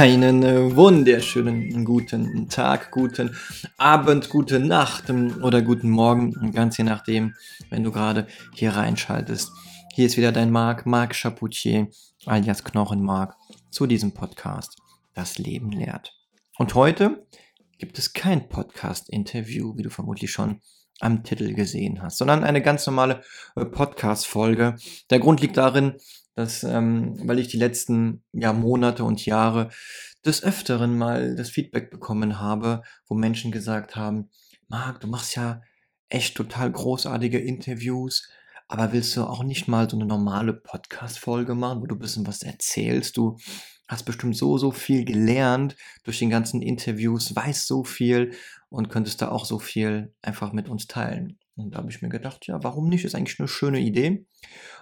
Einen äh, wunderschönen guten Tag, guten Abend, gute Nacht ähm, oder guten Morgen, ganz je nachdem, wenn du gerade hier reinschaltest. Hier ist wieder dein Marc, Marc Chapoutier, alias Knochenmark, zu diesem Podcast Das Leben lehrt. Und heute gibt es kein Podcast-Interview, wie du vermutlich schon am Titel gesehen hast, sondern eine ganz normale äh, Podcast-Folge. Der Grund liegt darin, dass, ähm, weil ich die letzten ja, Monate und Jahre des Öfteren mal das Feedback bekommen habe, wo Menschen gesagt haben, Marc, du machst ja echt total großartige Interviews, aber willst du auch nicht mal so eine normale Podcast-Folge machen, wo du ein bisschen was erzählst? Du hast bestimmt so, so viel gelernt durch den ganzen Interviews, weißt so viel und könntest da auch so viel einfach mit uns teilen. Und da habe ich mir gedacht, ja, warum nicht? Ist eigentlich eine schöne Idee.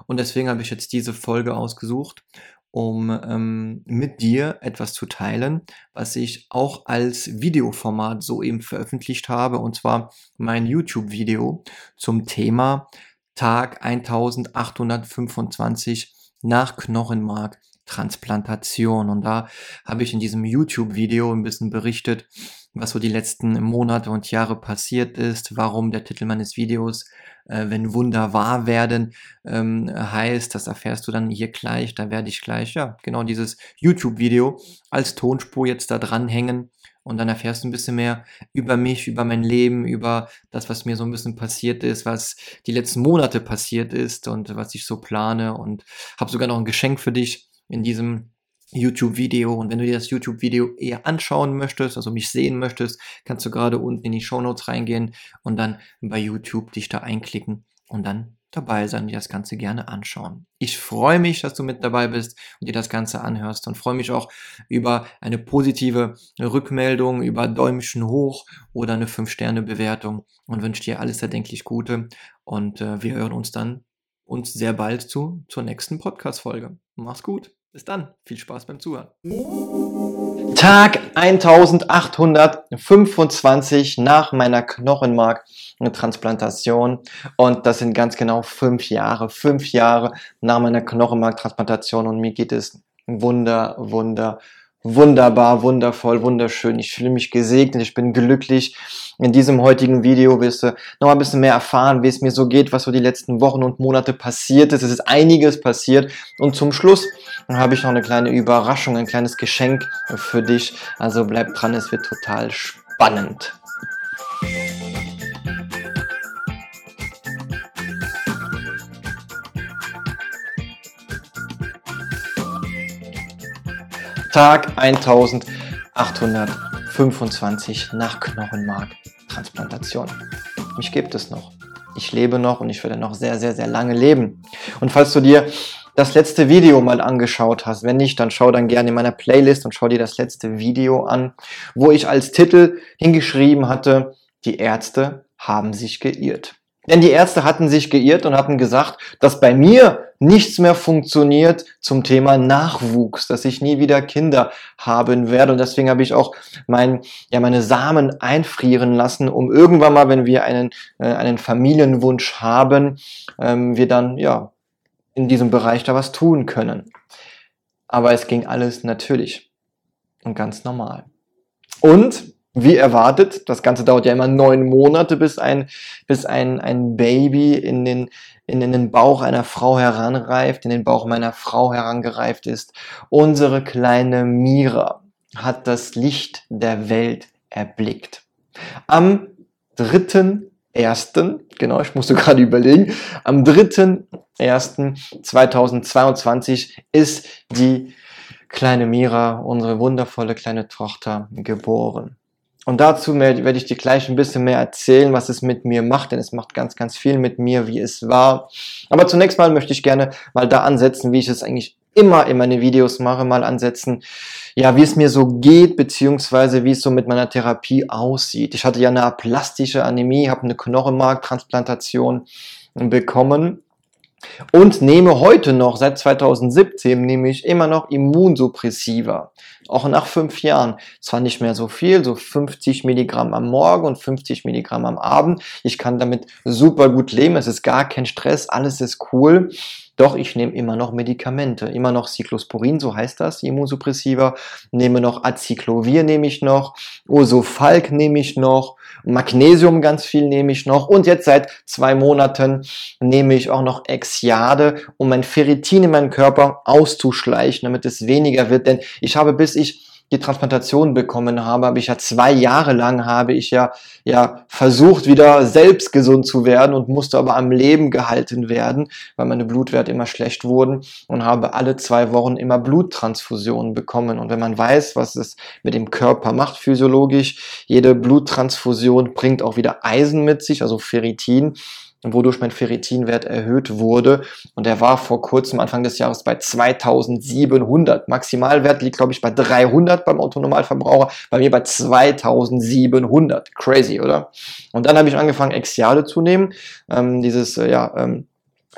Und deswegen habe ich jetzt diese Folge ausgesucht, um ähm, mit dir etwas zu teilen, was ich auch als Videoformat soeben veröffentlicht habe, und zwar mein YouTube-Video zum Thema Tag 1825 nach Knochenmark Transplantation. Und da habe ich in diesem YouTube-Video ein bisschen berichtet, was so die letzten Monate und Jahre passiert ist, warum der Titel meines Videos, äh, wenn Wunder wahr werden, ähm, heißt. Das erfährst du dann hier gleich. Da werde ich gleich, ja, genau dieses YouTube-Video als Tonspur jetzt da dranhängen. Und dann erfährst du ein bisschen mehr über mich, über mein Leben, über das, was mir so ein bisschen passiert ist, was die letzten Monate passiert ist und was ich so plane. Und habe sogar noch ein Geschenk für dich in diesem YouTube-Video. Und wenn du dir das YouTube-Video eher anschauen möchtest, also mich sehen möchtest, kannst du gerade unten in die Show Notes reingehen und dann bei YouTube dich da einklicken und dann dabei sein und dir das Ganze gerne anschauen. Ich freue mich, dass du mit dabei bist und dir das Ganze anhörst und freue mich auch über eine positive Rückmeldung, über Däumchen hoch oder eine 5-Sterne-Bewertung und wünsche dir alles erdenklich Gute und äh, wir hören uns dann uns sehr bald zu zur nächsten Podcast-Folge. Mach's gut. Bis dann, viel Spaß beim Zuhören. Tag 1825 nach meiner Knochenmarktransplantation und das sind ganz genau fünf Jahre, fünf Jahre nach meiner Knochenmarktransplantation und mir geht es wunder, wunder, wunderbar, wundervoll, wunderschön. Ich fühle mich gesegnet, ich bin glücklich. In diesem heutigen Video wirst du noch ein bisschen mehr erfahren, wie es mir so geht, was so die letzten Wochen und Monate passiert ist. Es ist einiges passiert und zum Schluss habe ich noch eine kleine Überraschung, ein kleines Geschenk für dich. Also bleib dran, es wird total spannend. Tag 1825 nach Knochenmarktransplantation. Mich gibt es noch. Ich lebe noch und ich werde noch sehr, sehr, sehr lange leben. Und falls du dir das letzte Video mal angeschaut hast, wenn nicht, dann schau dann gerne in meiner Playlist und schau dir das letzte Video an, wo ich als Titel hingeschrieben hatte, die Ärzte haben sich geirrt. Denn die Ärzte hatten sich geirrt und hatten gesagt, dass bei mir nichts mehr funktioniert zum Thema Nachwuchs, dass ich nie wieder Kinder haben werde. Und deswegen habe ich auch mein, ja, meine Samen einfrieren lassen, um irgendwann mal, wenn wir einen, äh, einen Familienwunsch haben, ähm, wir dann ja in diesem Bereich da was tun können. Aber es ging alles natürlich und ganz normal. Und wie erwartet, das Ganze dauert ja immer neun Monate, bis ein, bis ein, ein Baby in den, in, in den Bauch einer Frau heranreift, in den Bauch meiner Frau herangereift ist. Unsere kleine Mira hat das Licht der Welt erblickt. Am 3.1., genau, ich musste gerade überlegen, am 3.1.2022 ist die kleine Mira, unsere wundervolle kleine Tochter, geboren. Und dazu werde ich dir gleich ein bisschen mehr erzählen, was es mit mir macht, denn es macht ganz, ganz viel mit mir, wie es war. Aber zunächst mal möchte ich gerne mal da ansetzen, wie ich es eigentlich immer in meine Videos mache, mal ansetzen, ja, wie es mir so geht, beziehungsweise wie es so mit meiner Therapie aussieht. Ich hatte ja eine aplastische Anämie, habe eine Knochenmarktransplantation bekommen und nehme heute noch, seit 2017, nehme ich immer noch Immunsuppressiva. Auch nach fünf Jahren. Zwar nicht mehr so viel, so 50 Milligramm am Morgen und 50 Milligramm am Abend. Ich kann damit super gut leben. Es ist gar kein Stress. Alles ist cool. Doch ich nehme immer noch Medikamente, immer noch Cyclosporin, so heißt das, Immunsuppressiva, nehme noch Acyclovir nehme ich noch, Osofalk nehme ich noch, Magnesium ganz viel nehme ich noch. Und jetzt seit zwei Monaten nehme ich auch noch Exiade, um mein Ferritin in meinem Körper auszuschleichen, damit es weniger wird, denn ich habe bis ich die Transplantation bekommen habe, habe ich ja zwei Jahre lang habe ich ja, ja versucht, wieder selbst gesund zu werden und musste aber am Leben gehalten werden, weil meine Blutwerte immer schlecht wurden und habe alle zwei Wochen immer Bluttransfusionen bekommen. Und wenn man weiß, was es mit dem Körper macht, physiologisch, jede Bluttransfusion bringt auch wieder Eisen mit sich, also Ferritin wodurch mein Ferritinwert erhöht wurde. Und der war vor kurzem, Anfang des Jahres, bei 2700. Maximalwert liegt, glaube ich, bei 300 beim Autonormalverbraucher, bei mir bei 2700. Crazy, oder? Und dann habe ich angefangen, Exiale zu nehmen. Ähm, dieses, äh, ja, ähm,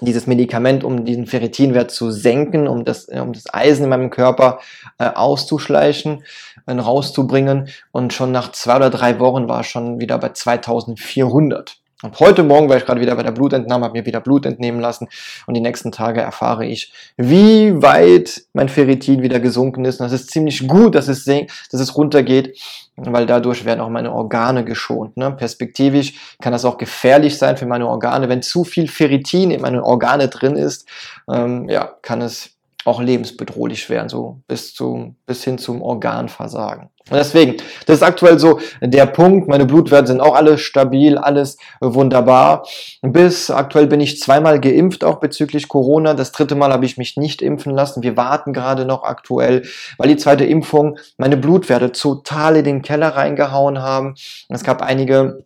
dieses Medikament, um diesen Ferritinwert zu senken, um das, äh, um das Eisen in meinem Körper äh, auszuschleichen, äh, rauszubringen. Und schon nach zwei oder drei Wochen war es schon wieder bei 2400. Und heute Morgen war ich gerade wieder bei der Blutentnahme, habe mir wieder Blut entnehmen lassen und die nächsten Tage erfahre ich, wie weit mein Ferritin wieder gesunken ist. Und das ist ziemlich gut, dass es, dass es runtergeht, weil dadurch werden auch meine Organe geschont. Ne? Perspektivisch kann das auch gefährlich sein für meine Organe. Wenn zu viel Ferritin in meinen Organe drin ist, ähm, ja, kann es auch lebensbedrohlich werden, so bis, zu, bis hin zum Organversagen. Und deswegen, das ist aktuell so der Punkt. Meine Blutwerte sind auch alles stabil, alles wunderbar. Bis aktuell bin ich zweimal geimpft, auch bezüglich Corona. Das dritte Mal habe ich mich nicht impfen lassen. Wir warten gerade noch aktuell, weil die zweite Impfung meine Blutwerte total in den Keller reingehauen haben. Es gab einige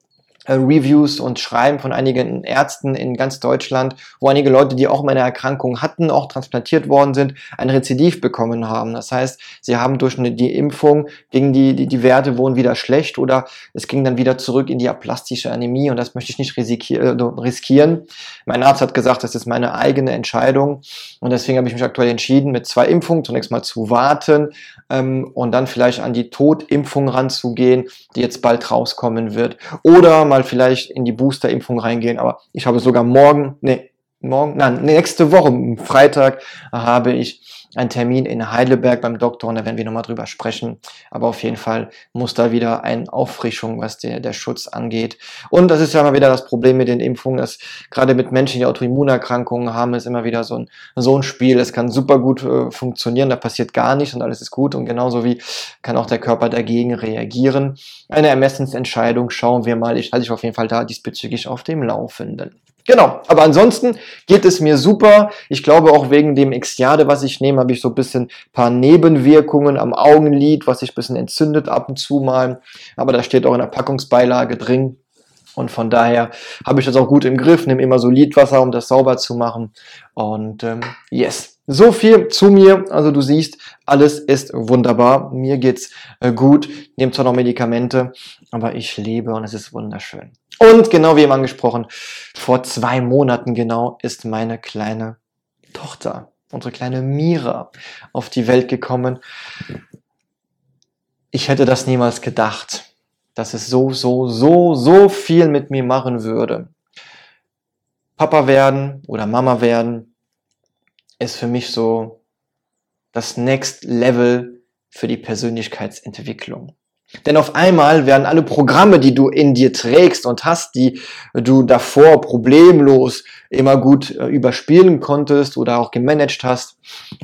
Reviews und Schreiben von einigen Ärzten in ganz Deutschland, wo einige Leute, die auch meine Erkrankung hatten, auch transplantiert worden sind, ein Rezidiv bekommen haben. Das heißt, sie haben durch die Impfung gegen die, die, die Werte wurden wieder schlecht oder es ging dann wieder zurück in die aplastische Anämie und das möchte ich nicht äh, riskieren. Mein Arzt hat gesagt, das ist meine eigene Entscheidung und deswegen habe ich mich aktuell entschieden, mit zwei Impfungen zunächst mal zu warten ähm, und dann vielleicht an die Totimpfung ranzugehen, die jetzt bald rauskommen wird. Oder mal vielleicht in die Boosterimpfung reingehen, aber ich habe sogar morgen, nee, morgen, nein, nächste Woche, Freitag, habe ich einen Termin in Heidelberg beim Doktor und da werden wir nochmal drüber sprechen. Aber auf jeden Fall muss da wieder eine Auffrischung, was der, der Schutz angeht. Und das ist ja immer wieder das Problem mit den Impfungen, dass gerade mit Menschen, die Autoimmunerkrankungen haben, ist immer wieder so ein, so ein Spiel. Es kann super gut äh, funktionieren, da passiert gar nichts und alles ist gut und genauso wie kann auch der Körper dagegen reagieren. Eine Ermessensentscheidung, schauen wir mal. Ich halte dich auf jeden Fall da diesbezüglich auf dem Laufenden. Genau, aber ansonsten geht es mir super. Ich glaube auch wegen dem Exiade, was ich nehme, habe ich so ein bisschen paar Nebenwirkungen am Augenlid, was sich ein bisschen entzündet ab und zu mal. Aber da steht auch in der Packungsbeilage drin. Und von daher habe ich das auch gut im Griff, nehme immer Solidwasser, um das sauber zu machen. Und ähm, yes, so viel zu mir. Also du siehst, alles ist wunderbar. Mir geht's äh, gut. Nehme zwar noch Medikamente, aber ich lebe und es ist wunderschön. Und genau wie eben angesprochen, vor zwei Monaten genau ist meine kleine Tochter, unsere kleine Mira, auf die Welt gekommen. Ich hätte das niemals gedacht, dass es so, so, so, so viel mit mir machen würde. Papa werden oder Mama werden ist für mich so das Next Level für die Persönlichkeitsentwicklung. Denn auf einmal werden alle Programme, die du in dir trägst und hast, die du davor problemlos immer gut äh, überspielen konntest oder auch gemanagt hast,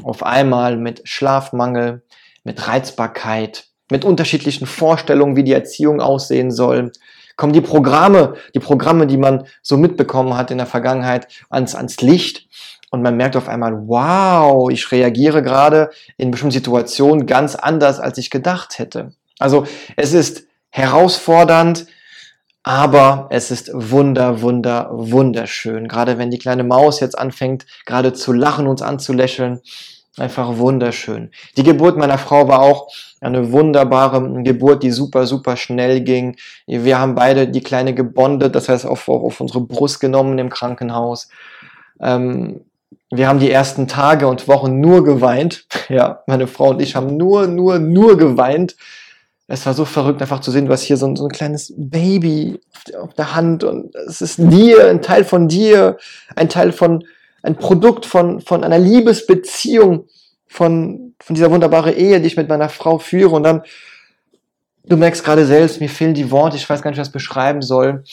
auf einmal mit Schlafmangel, mit Reizbarkeit, mit unterschiedlichen Vorstellungen, wie die Erziehung aussehen soll, kommen die Programme, die Programme, die man so mitbekommen hat in der Vergangenheit, ans, ans Licht. Und man merkt auf einmal, wow, ich reagiere gerade in bestimmten Situationen ganz anders, als ich gedacht hätte. Also es ist herausfordernd, aber es ist wunder, wunder, wunderschön. Gerade wenn die kleine Maus jetzt anfängt, gerade zu lachen, uns anzulächeln. Einfach wunderschön. Die Geburt meiner Frau war auch eine wunderbare Geburt, die super, super schnell ging. Wir haben beide die Kleine gebondet, das heißt auf, auf unsere Brust genommen im Krankenhaus. Ähm, wir haben die ersten Tage und Wochen nur geweint. Ja, meine Frau und ich haben nur, nur, nur geweint es war so verrückt, einfach zu sehen, du hast hier so ein, so ein kleines Baby auf der Hand und es ist dir, ein Teil von dir, ein Teil von ein Produkt von, von einer Liebesbeziehung, von, von dieser wunderbaren Ehe, die ich mit meiner Frau führe. Und dann, du merkst gerade selbst, mir fehlen die Worte, ich weiß gar nicht, was beschreiben soll.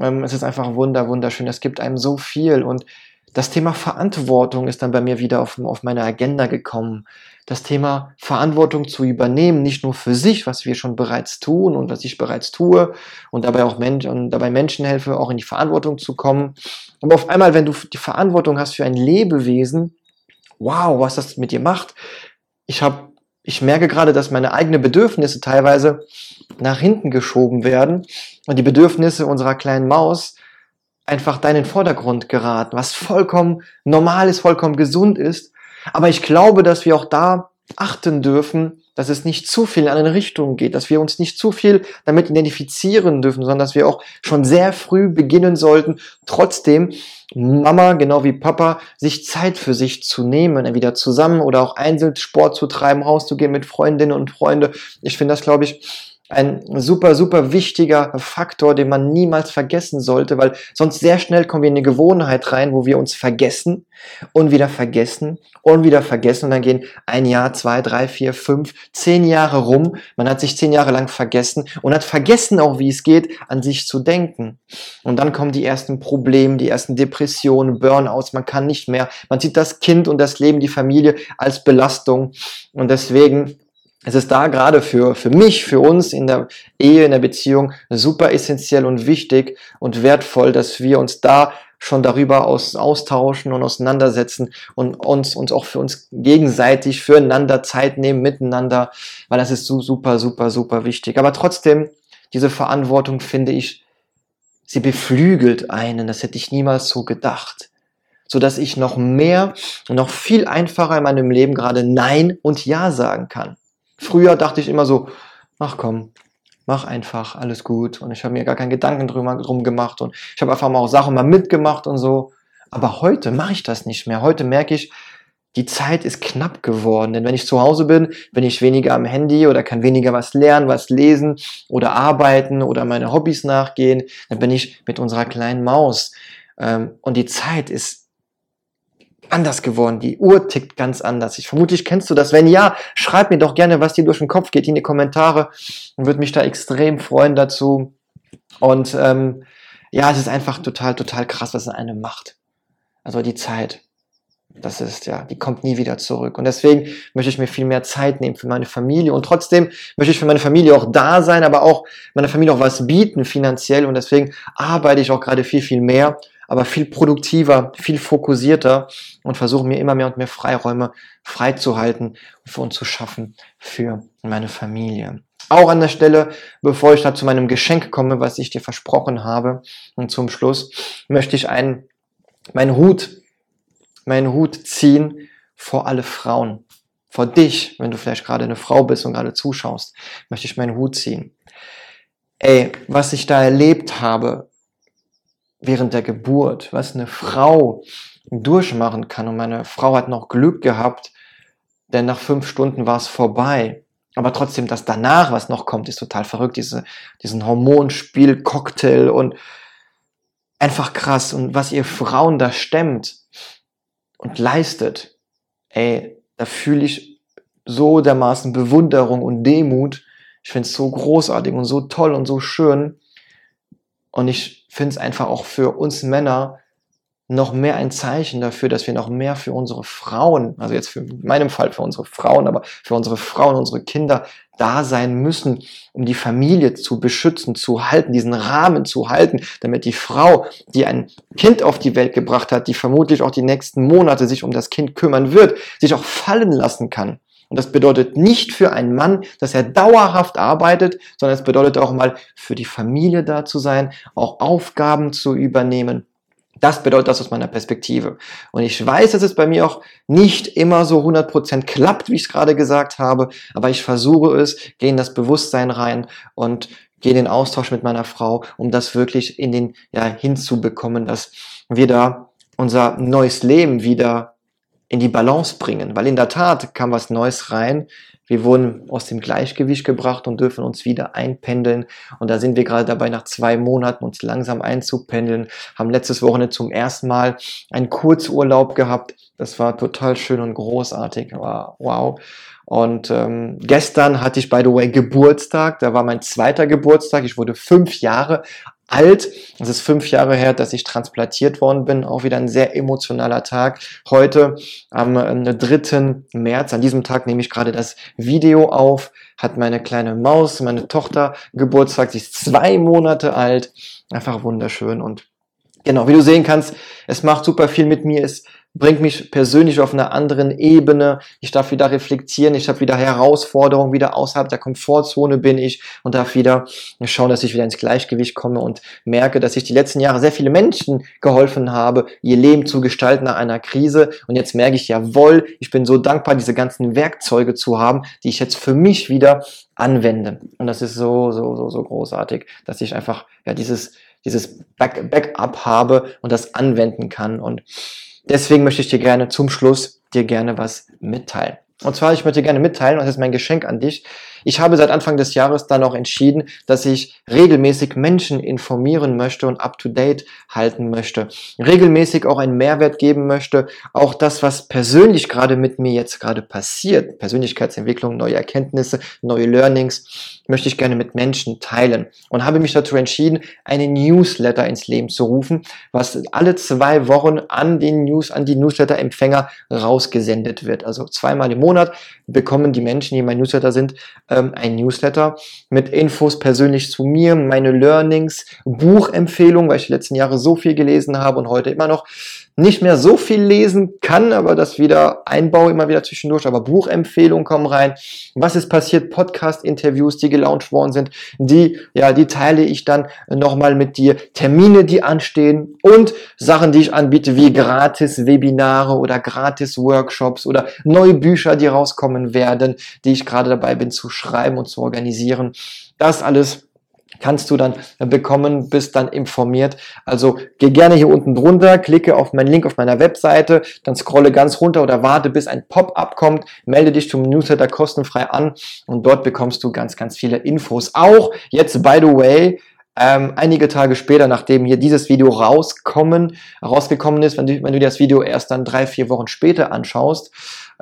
Ähm, es ist einfach wunder, wunderschön. Es gibt einem so viel. Und das Thema Verantwortung ist dann bei mir wieder auf, auf meine Agenda gekommen. Das Thema Verantwortung zu übernehmen, nicht nur für sich, was wir schon bereits tun und was ich bereits tue und dabei auch Menschen und dabei Menschen helfe, auch in die Verantwortung zu kommen. Aber auf einmal, wenn du die Verantwortung hast für ein Lebewesen, wow, was das mit dir macht. Ich habe, ich merke gerade, dass meine eigenen Bedürfnisse teilweise nach hinten geschoben werden und die Bedürfnisse unserer kleinen Maus einfach da in den Vordergrund geraten, was vollkommen normal ist, vollkommen gesund ist. Aber ich glaube, dass wir auch da achten dürfen, dass es nicht zu viel in eine Richtung geht, dass wir uns nicht zu viel damit identifizieren dürfen, sondern dass wir auch schon sehr früh beginnen sollten, trotzdem Mama, genau wie Papa, sich Zeit für sich zu nehmen, entweder zusammen oder auch einzeln Sport zu treiben, rauszugehen mit Freundinnen und Freunde. Ich finde das, glaube ich, ein super, super wichtiger Faktor, den man niemals vergessen sollte, weil sonst sehr schnell kommen wir in eine Gewohnheit rein, wo wir uns vergessen und wieder vergessen und wieder vergessen und dann gehen ein Jahr, zwei, drei, vier, fünf, zehn Jahre rum. Man hat sich zehn Jahre lang vergessen und hat vergessen auch, wie es geht, an sich zu denken. Und dann kommen die ersten Probleme, die ersten Depressionen, Burnouts. Man kann nicht mehr. Man sieht das Kind und das Leben, die Familie als Belastung und deswegen es ist da gerade für, für mich, für uns in der Ehe, in der Beziehung super essentiell und wichtig und wertvoll, dass wir uns da schon darüber aus, austauschen und auseinandersetzen und uns, uns auch für uns gegenseitig füreinander Zeit nehmen, miteinander, weil das ist so super, super, super wichtig. Aber trotzdem, diese Verantwortung finde ich, sie beflügelt einen. Das hätte ich niemals so gedacht. So dass ich noch mehr und noch viel einfacher in meinem Leben gerade Nein und Ja sagen kann. Früher dachte ich immer so, ach komm, mach einfach, alles gut. Und ich habe mir gar keinen Gedanken drüber, drum gemacht und ich habe einfach mal auch Sachen mal mitgemacht und so. Aber heute mache ich das nicht mehr. Heute merke ich, die Zeit ist knapp geworden. Denn wenn ich zu Hause bin, bin ich weniger am Handy oder kann weniger was lernen, was lesen oder arbeiten oder meine Hobbys nachgehen. Dann bin ich mit unserer kleinen Maus. Ähm, und die Zeit ist anders geworden. Die Uhr tickt ganz anders. Ich vermutlich kennst du das. Wenn ja, schreib mir doch gerne, was dir durch den Kopf geht in die Kommentare und würde mich da extrem freuen dazu. Und ähm, ja, es ist einfach total, total krass, was es einem macht. Also die Zeit. Das ist ja, die kommt nie wieder zurück. Und deswegen möchte ich mir viel mehr Zeit nehmen für meine Familie. Und trotzdem möchte ich für meine Familie auch da sein, aber auch meiner Familie auch was bieten finanziell. Und deswegen arbeite ich auch gerade viel, viel mehr aber viel produktiver, viel fokussierter und versuche mir immer mehr und mehr Freiräume freizuhalten und zu schaffen für meine Familie. Auch an der Stelle, bevor ich da zu meinem Geschenk komme, was ich dir versprochen habe, und zum Schluss möchte ich einen, meinen Hut, meinen Hut ziehen vor alle Frauen. Vor dich, wenn du vielleicht gerade eine Frau bist und gerade zuschaust, möchte ich meinen Hut ziehen. Ey, was ich da erlebt habe, während der Geburt, was eine Frau durchmachen kann. Und meine Frau hat noch Glück gehabt, denn nach fünf Stunden war es vorbei. Aber trotzdem, das danach, was noch kommt, ist total verrückt. Diese, diesen Hormonspiel, Cocktail und einfach krass. Und was ihr Frauen da stemmt und leistet, ey, da fühle ich so dermaßen Bewunderung und Demut. Ich finde es so großartig und so toll und so schön. Und ich finde es einfach auch für uns Männer noch mehr ein Zeichen dafür, dass wir noch mehr für unsere Frauen, also jetzt für in meinem Fall für unsere Frauen, aber für unsere Frauen, unsere Kinder da sein müssen, um die Familie zu beschützen, zu halten, diesen Rahmen zu halten, damit die Frau, die ein Kind auf die Welt gebracht hat, die vermutlich auch die nächsten Monate sich um das Kind kümmern wird, sich auch fallen lassen kann. Und das bedeutet nicht für einen Mann, dass er dauerhaft arbeitet, sondern es bedeutet auch mal für die Familie da zu sein, auch Aufgaben zu übernehmen. Das bedeutet das aus meiner Perspektive. Und ich weiß, dass es bei mir auch nicht immer so 100% klappt, wie ich es gerade gesagt habe, aber ich versuche es, gehe in das Bewusstsein rein und gehe in den Austausch mit meiner Frau, um das wirklich in den, ja, hinzubekommen, dass wir da unser neues Leben wieder in die Balance bringen, weil in der Tat kam was Neues rein. Wir wurden aus dem Gleichgewicht gebracht und dürfen uns wieder einpendeln. Und da sind wir gerade dabei, nach zwei Monaten uns langsam einzupendeln. Haben letztes Wochenende zum ersten Mal einen Kurzurlaub gehabt. Das war total schön und großartig. Wow. Und ähm, gestern hatte ich, by the way, Geburtstag. Da war mein zweiter Geburtstag. Ich wurde fünf Jahre alt. Es ist fünf Jahre her, dass ich transplantiert worden bin. Auch wieder ein sehr emotionaler Tag. Heute am 3. Äh, März, an diesem Tag nehme ich gerade das Video auf, hat meine kleine Maus, meine Tochter Geburtstag. Sie ist zwei Monate alt. Einfach wunderschön und Genau, wie du sehen kannst, es macht super viel mit mir. Es bringt mich persönlich auf einer anderen Ebene. Ich darf wieder reflektieren, ich habe wieder Herausforderungen, wieder außerhalb der Komfortzone bin ich und darf wieder schauen, dass ich wieder ins Gleichgewicht komme und merke, dass ich die letzten Jahre sehr viele Menschen geholfen habe, ihr Leben zu gestalten nach einer Krise. Und jetzt merke ich, jawohl, ich bin so dankbar, diese ganzen Werkzeuge zu haben, die ich jetzt für mich wieder anwende. Und das ist so, so, so, so großartig, dass ich einfach, ja, dieses, dieses Back Backup habe und das anwenden kann. Und Deswegen möchte ich dir gerne zum Schluss dir gerne was mitteilen. Und zwar, ich möchte gerne mitteilen, und das ist mein Geschenk an dich, ich habe seit Anfang des Jahres dann auch entschieden, dass ich regelmäßig Menschen informieren möchte und up-to-date halten möchte. Regelmäßig auch einen Mehrwert geben möchte. Auch das, was persönlich gerade mit mir jetzt gerade passiert, Persönlichkeitsentwicklung, neue Erkenntnisse, neue Learnings, möchte ich gerne mit Menschen teilen. Und habe mich dazu entschieden, einen Newsletter ins Leben zu rufen, was alle zwei Wochen an den News, an die Newsletter-Empfänger rausgesendet wird. Also zweimal im Monat bekommen die Menschen, die in meinem Newsletter sind, ähm, ein Newsletter mit Infos persönlich zu mir, meine Learnings, Buchempfehlungen, weil ich die letzten Jahre so viel gelesen habe und heute immer noch nicht mehr so viel lesen kann, aber das wieder einbaue immer wieder zwischendurch, aber Buchempfehlungen kommen rein. Was ist passiert? Podcast-Interviews, die gelauncht worden sind, die, ja, die teile ich dann nochmal mit dir. Termine, die anstehen und Sachen, die ich anbiete, wie gratis Webinare oder gratis Workshops oder neue Bücher, die rauskommen werden, die ich gerade dabei bin zu schreiben und zu organisieren. Das alles kannst du dann bekommen, bist dann informiert. Also geh gerne hier unten drunter, klicke auf meinen Link auf meiner Webseite, dann scrolle ganz runter oder warte, bis ein Pop-up kommt, melde dich zum Newsletter kostenfrei an und dort bekommst du ganz, ganz viele Infos. Auch jetzt, by the way, ähm, einige Tage später, nachdem hier dieses Video rauskommen, rausgekommen ist, wenn du, wenn du das Video erst dann drei, vier Wochen später anschaust,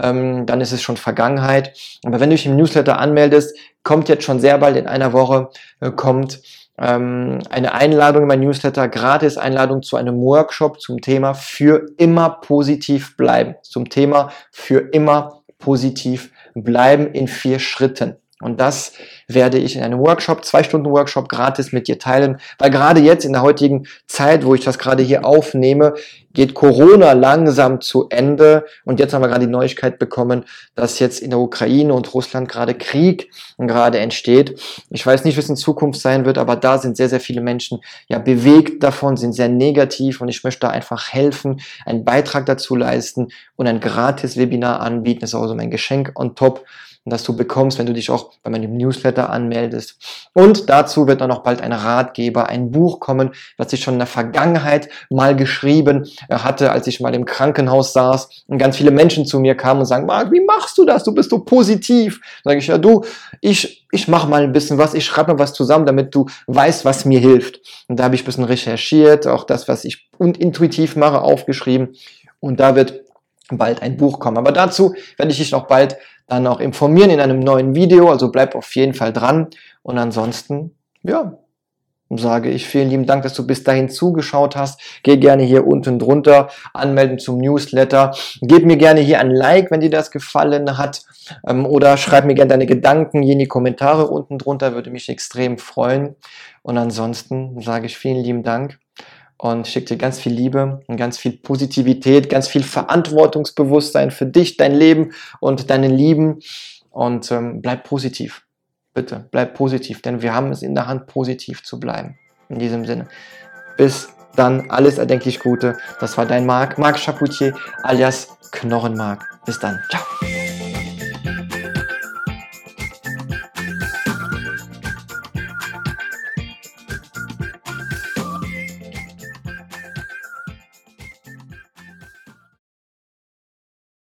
ähm, dann ist es schon Vergangenheit. Aber wenn du dich im Newsletter anmeldest, kommt jetzt schon sehr bald in einer Woche, äh, kommt ähm, eine Einladung in mein Newsletter, gratis Einladung zu einem Workshop zum Thema für immer positiv bleiben. Zum Thema für immer positiv bleiben in vier Schritten. Und das werde ich in einem Workshop, zwei Stunden Workshop gratis mit dir teilen, weil gerade jetzt in der heutigen Zeit, wo ich das gerade hier aufnehme, geht Corona langsam zu Ende und jetzt haben wir gerade die Neuigkeit bekommen, dass jetzt in der Ukraine und Russland gerade Krieg gerade entsteht. Ich weiß nicht, wie es in Zukunft sein wird, aber da sind sehr, sehr viele Menschen ja bewegt davon, sind sehr negativ und ich möchte da einfach helfen, einen Beitrag dazu leisten und ein gratis Webinar anbieten. Das ist also mein Geschenk on top das du bekommst, wenn du dich auch bei meinem Newsletter anmeldest. Und dazu wird dann auch bald ein Ratgeber, ein Buch kommen, was ich schon in der Vergangenheit mal geschrieben hatte, als ich mal im Krankenhaus saß und ganz viele Menschen zu mir kamen und sagen, Marc, wie machst du das? Du bist so positiv. Sage ich, ja du, ich, ich mache mal ein bisschen was, ich schreibe mal was zusammen, damit du weißt, was mir hilft. Und da habe ich ein bisschen recherchiert, auch das, was ich intuitiv mache, aufgeschrieben. Und da wird bald ein Buch kommen. Aber dazu werde ich dich noch bald dann auch informieren in einem neuen Video. Also bleib auf jeden Fall dran. Und ansonsten, ja, sage ich vielen lieben Dank, dass du bis dahin zugeschaut hast. Geh gerne hier unten drunter, anmelden zum Newsletter. Gib mir gerne hier ein Like, wenn dir das gefallen hat. Ähm, oder schreib mir gerne deine Gedanken hier in die Kommentare unten drunter, würde mich extrem freuen. Und ansonsten sage ich vielen lieben Dank und schicke dir ganz viel Liebe und ganz viel Positivität, ganz viel Verantwortungsbewusstsein für dich, dein Leben und deinen Lieben und ähm, bleib positiv. Bitte, bleib positiv, denn wir haben es in der Hand, positiv zu bleiben. In diesem Sinne. Bis dann, alles erdenklich Gute. Das war dein Marc, Marc Chapoutier alias Knochenmark. Bis dann. Ciao.